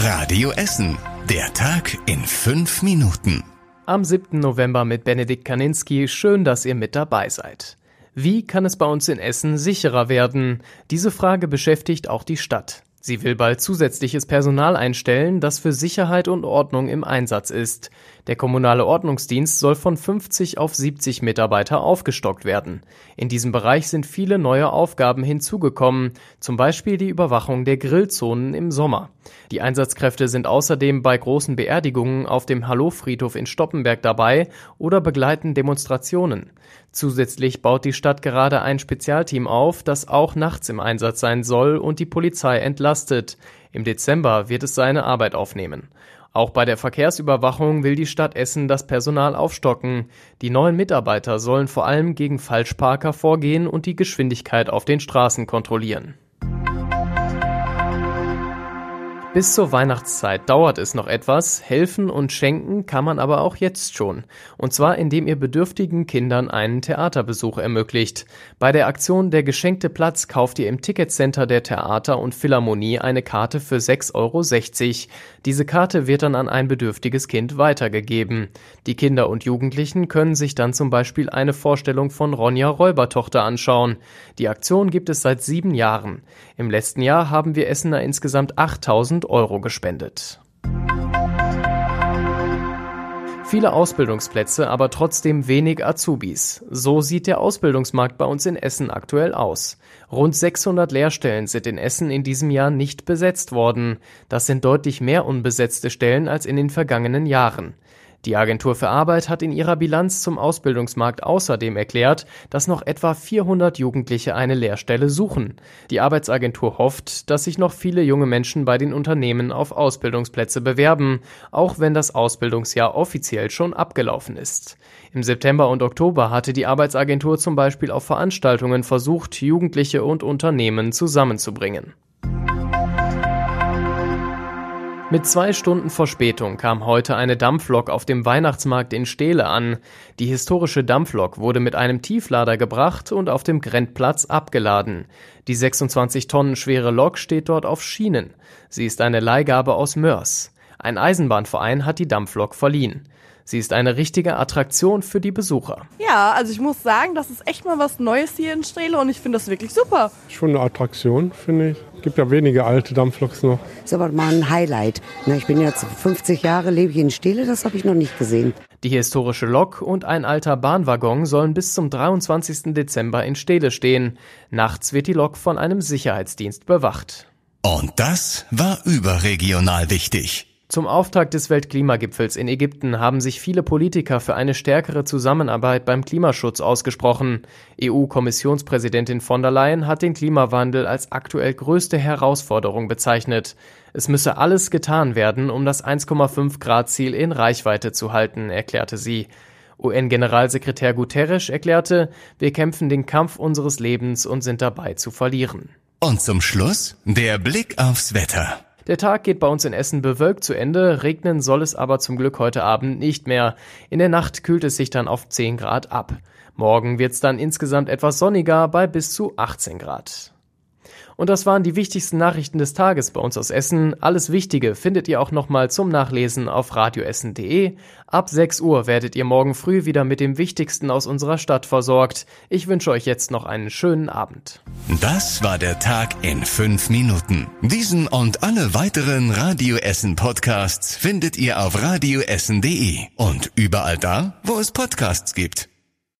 Radio Essen. Der Tag in fünf Minuten. Am 7. November mit Benedikt Kaninski. Schön, dass ihr mit dabei seid. Wie kann es bei uns in Essen sicherer werden? Diese Frage beschäftigt auch die Stadt. Sie will bald zusätzliches Personal einstellen, das für Sicherheit und Ordnung im Einsatz ist. Der kommunale Ordnungsdienst soll von 50 auf 70 Mitarbeiter aufgestockt werden. In diesem Bereich sind viele neue Aufgaben hinzugekommen, zum Beispiel die Überwachung der Grillzonen im Sommer. Die Einsatzkräfte sind außerdem bei großen Beerdigungen auf dem Hallo-Friedhof in Stoppenberg dabei oder begleiten Demonstrationen. Zusätzlich baut die Stadt gerade ein Spezialteam auf, das auch nachts im Einsatz sein soll und die Polizei entlastet. Im Dezember wird es seine Arbeit aufnehmen. Auch bei der Verkehrsüberwachung will die Stadt Essen das Personal aufstocken. Die neuen Mitarbeiter sollen vor allem gegen Falschparker vorgehen und die Geschwindigkeit auf den Straßen kontrollieren. Bis zur Weihnachtszeit dauert es noch etwas, helfen und schenken kann man aber auch jetzt schon. Und zwar indem ihr bedürftigen Kindern einen Theaterbesuch ermöglicht. Bei der Aktion Der geschenkte Platz kauft ihr im Ticketcenter der Theater und Philharmonie eine Karte für 6,60 Euro. Diese Karte wird dann an ein bedürftiges Kind weitergegeben. Die Kinder und Jugendlichen können sich dann zum Beispiel eine Vorstellung von Ronja Räubertochter anschauen. Die Aktion gibt es seit sieben Jahren. Im letzten Jahr haben wir Essener insgesamt 8000 1000 Euro gespendet. Viele Ausbildungsplätze, aber trotzdem wenig Azubis. So sieht der Ausbildungsmarkt bei uns in Essen aktuell aus. Rund 600 Lehrstellen sind in Essen in diesem Jahr nicht besetzt worden. Das sind deutlich mehr unbesetzte Stellen als in den vergangenen Jahren. Die Agentur für Arbeit hat in ihrer Bilanz zum Ausbildungsmarkt außerdem erklärt, dass noch etwa 400 Jugendliche eine Lehrstelle suchen. Die Arbeitsagentur hofft, dass sich noch viele junge Menschen bei den Unternehmen auf Ausbildungsplätze bewerben, auch wenn das Ausbildungsjahr offiziell schon abgelaufen ist. Im September und Oktober hatte die Arbeitsagentur zum Beispiel auf Veranstaltungen versucht, Jugendliche und Unternehmen zusammenzubringen. Mit zwei Stunden Verspätung kam heute eine Dampflok auf dem Weihnachtsmarkt in Steele an. Die historische Dampflok wurde mit einem Tieflader gebracht und auf dem Grenzplatz abgeladen. Die 26 Tonnen schwere Lok steht dort auf Schienen. Sie ist eine Leihgabe aus Mörs. Ein Eisenbahnverein hat die Dampflok verliehen. Sie ist eine richtige Attraktion für die Besucher. Ja, also ich muss sagen, das ist echt mal was Neues hier in Strehle und ich finde das wirklich super. Schon eine Attraktion, finde ich. Es gibt ja wenige alte Dampfloks noch. Ist aber mal ein Highlight. ich bin jetzt 50 Jahre, lebe ich in Stehle, das habe ich noch nicht gesehen. Die historische Lok und ein alter Bahnwaggon sollen bis zum 23. Dezember in Stehle stehen. Nachts wird die Lok von einem Sicherheitsdienst bewacht. Und das war überregional wichtig. Zum Auftakt des Weltklimagipfels in Ägypten haben sich viele Politiker für eine stärkere Zusammenarbeit beim Klimaschutz ausgesprochen. EU-Kommissionspräsidentin von der Leyen hat den Klimawandel als aktuell größte Herausforderung bezeichnet. Es müsse alles getan werden, um das 1,5 Grad Ziel in Reichweite zu halten, erklärte sie. UN-Generalsekretär Guterres erklärte, wir kämpfen den Kampf unseres Lebens und sind dabei zu verlieren. Und zum Schluss der Blick aufs Wetter. Der Tag geht bei uns in Essen bewölkt zu Ende, regnen soll es aber zum Glück heute Abend nicht mehr. In der Nacht kühlt es sich dann auf 10 Grad ab. Morgen wird's dann insgesamt etwas sonniger bei bis zu 18 Grad. Und das waren die wichtigsten Nachrichten des Tages bei uns aus Essen. Alles Wichtige findet ihr auch nochmal zum Nachlesen auf radioessen.de. Ab 6 Uhr werdet ihr morgen früh wieder mit dem Wichtigsten aus unserer Stadt versorgt. Ich wünsche euch jetzt noch einen schönen Abend. Das war der Tag in 5 Minuten. Diesen und alle weiteren Radio Essen Podcasts findet ihr auf radioessen.de und überall da, wo es Podcasts gibt.